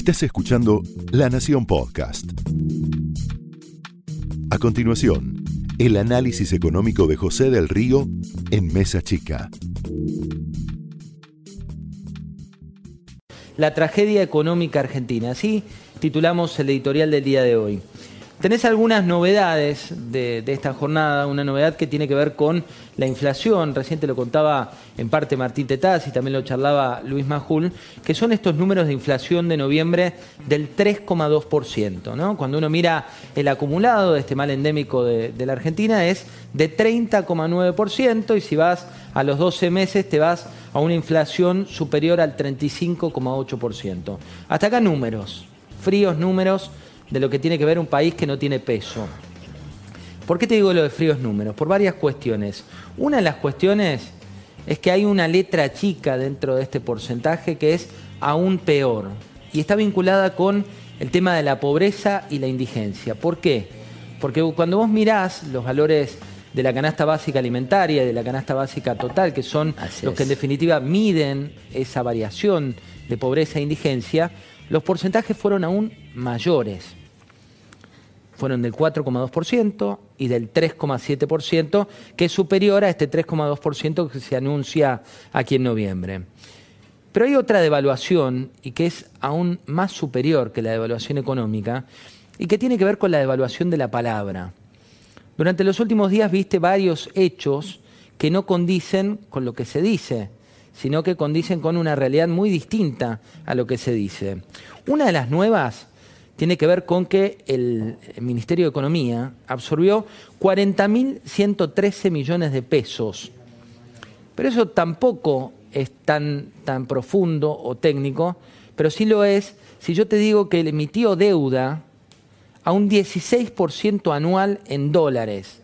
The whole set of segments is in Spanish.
Estás escuchando La Nación Podcast. A continuación, el análisis económico de José del Río en Mesa Chica. La tragedia económica argentina. Así titulamos el editorial del día de hoy. Tenés algunas novedades de, esta jornada, una novedad que tiene que ver con la inflación, reciente lo contaba en parte Martín Tetaz y también lo charlaba Luis Majul, que son estos números de inflación de noviembre del 3,2%. ¿no? Cuando uno mira el acumulado de este mal endémico de, de la Argentina es de 30,9% y si vas a los 12 meses te vas a una inflación superior al 35,8%. Hasta acá números, fríos números de lo que tiene que ver un país que no tiene peso. ¿Por qué te digo lo de fríos números? Por varias cuestiones. Una de las cuestiones es que hay una letra chica dentro de este porcentaje que es aún peor y está vinculada con el tema de la pobreza y la indigencia. ¿Por qué? Porque cuando vos mirás los valores de la canasta básica alimentaria y de la canasta básica total, que son los que en definitiva miden esa variación de pobreza e indigencia, los porcentajes fueron aún mayores fueron del 4,2% y del 3,7%, que es superior a este 3,2% que se anuncia aquí en noviembre. Pero hay otra devaluación y que es aún más superior que la devaluación económica y que tiene que ver con la devaluación de la palabra. Durante los últimos días viste varios hechos que no condicen con lo que se dice, sino que condicen con una realidad muy distinta a lo que se dice. Una de las nuevas tiene que ver con que el Ministerio de Economía absorbió 40.113 millones de pesos. Pero eso tampoco es tan, tan profundo o técnico, pero sí lo es si yo te digo que emitió deuda a un 16% anual en dólares.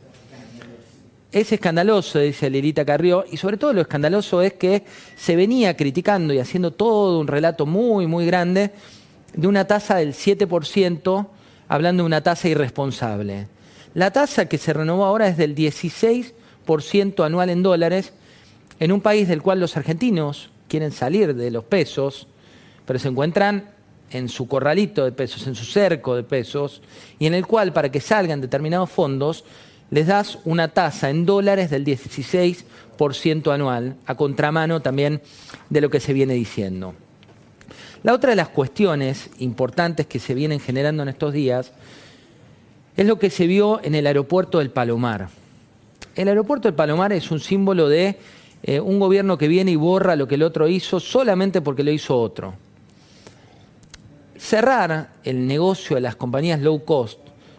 Es escandaloso, dice Lirita Carrió, y sobre todo lo escandaloso es que se venía criticando y haciendo todo un relato muy, muy grande de una tasa del 7%, hablando de una tasa irresponsable. La tasa que se renovó ahora es del 16% anual en dólares, en un país del cual los argentinos quieren salir de los pesos, pero se encuentran en su corralito de pesos, en su cerco de pesos, y en el cual para que salgan determinados fondos les das una tasa en dólares del 16% anual, a contramano también de lo que se viene diciendo. La otra de las cuestiones importantes que se vienen generando en estos días es lo que se vio en el aeropuerto del Palomar. El aeropuerto del Palomar es un símbolo de eh, un gobierno que viene y borra lo que el otro hizo solamente porque lo hizo otro. Cerrar el negocio de las compañías low cost,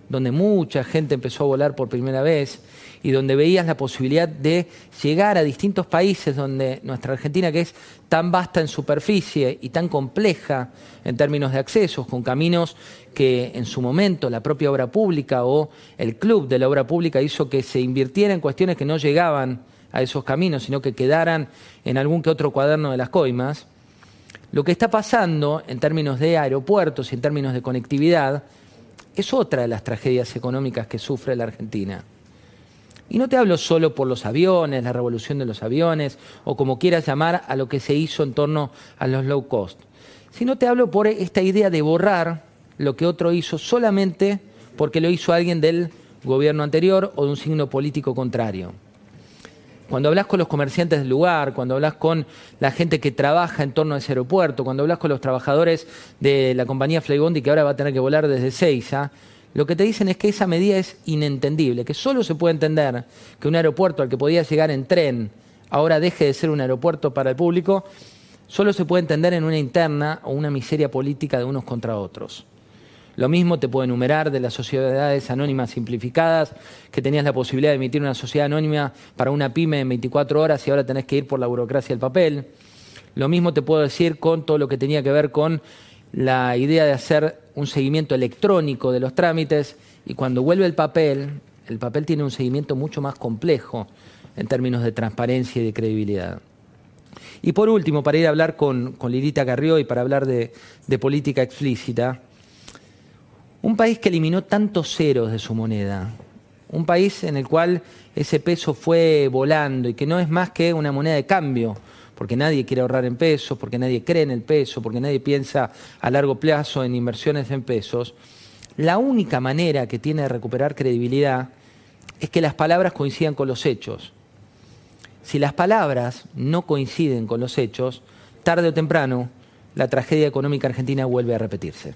donde mucha gente empezó a volar por primera vez, y donde veías la posibilidad de llegar a distintos países donde nuestra Argentina, que es tan vasta en superficie y tan compleja en términos de accesos, con caminos que en su momento la propia obra pública o el club de la obra pública hizo que se invirtiera en cuestiones que no llegaban a esos caminos, sino que quedaran en algún que otro cuaderno de las coimas, lo que está pasando en términos de aeropuertos y en términos de conectividad es otra de las tragedias económicas que sufre la Argentina. Y no te hablo solo por los aviones, la revolución de los aviones, o como quieras llamar a lo que se hizo en torno a los low cost, sino te hablo por esta idea de borrar lo que otro hizo solamente porque lo hizo alguien del gobierno anterior o de un signo político contrario. Cuando hablas con los comerciantes del lugar, cuando hablas con la gente que trabaja en torno a ese aeropuerto, cuando hablas con los trabajadores de la compañía Flybondi que ahora va a tener que volar desde Seiza, lo que te dicen es que esa medida es inentendible, que solo se puede entender que un aeropuerto al que podía llegar en tren ahora deje de ser un aeropuerto para el público, solo se puede entender en una interna o una miseria política de unos contra otros. Lo mismo te puedo enumerar de las sociedades anónimas simplificadas, que tenías la posibilidad de emitir una sociedad anónima para una pyme en 24 horas y ahora tenés que ir por la burocracia del papel. Lo mismo te puedo decir con todo lo que tenía que ver con la idea de hacer un seguimiento electrónico de los trámites y cuando vuelve el papel, el papel tiene un seguimiento mucho más complejo en términos de transparencia y de credibilidad. Y por último, para ir a hablar con, Lirita Carrió y para hablar de política explícita, un país que eliminó tantos ceros de su moneda, un país en el cual ese peso fue volando y que no es más que una moneda de cambio porque nadie quiere ahorrar en pesos, porque nadie cree en el peso, porque nadie piensa a largo plazo en inversiones en pesos, la única manera que tiene de recuperar credibilidad es que las palabras coincidan con los hechos. Si las palabras no coinciden con los hechos, tarde o temprano la tragedia económica argentina vuelve a repetirse.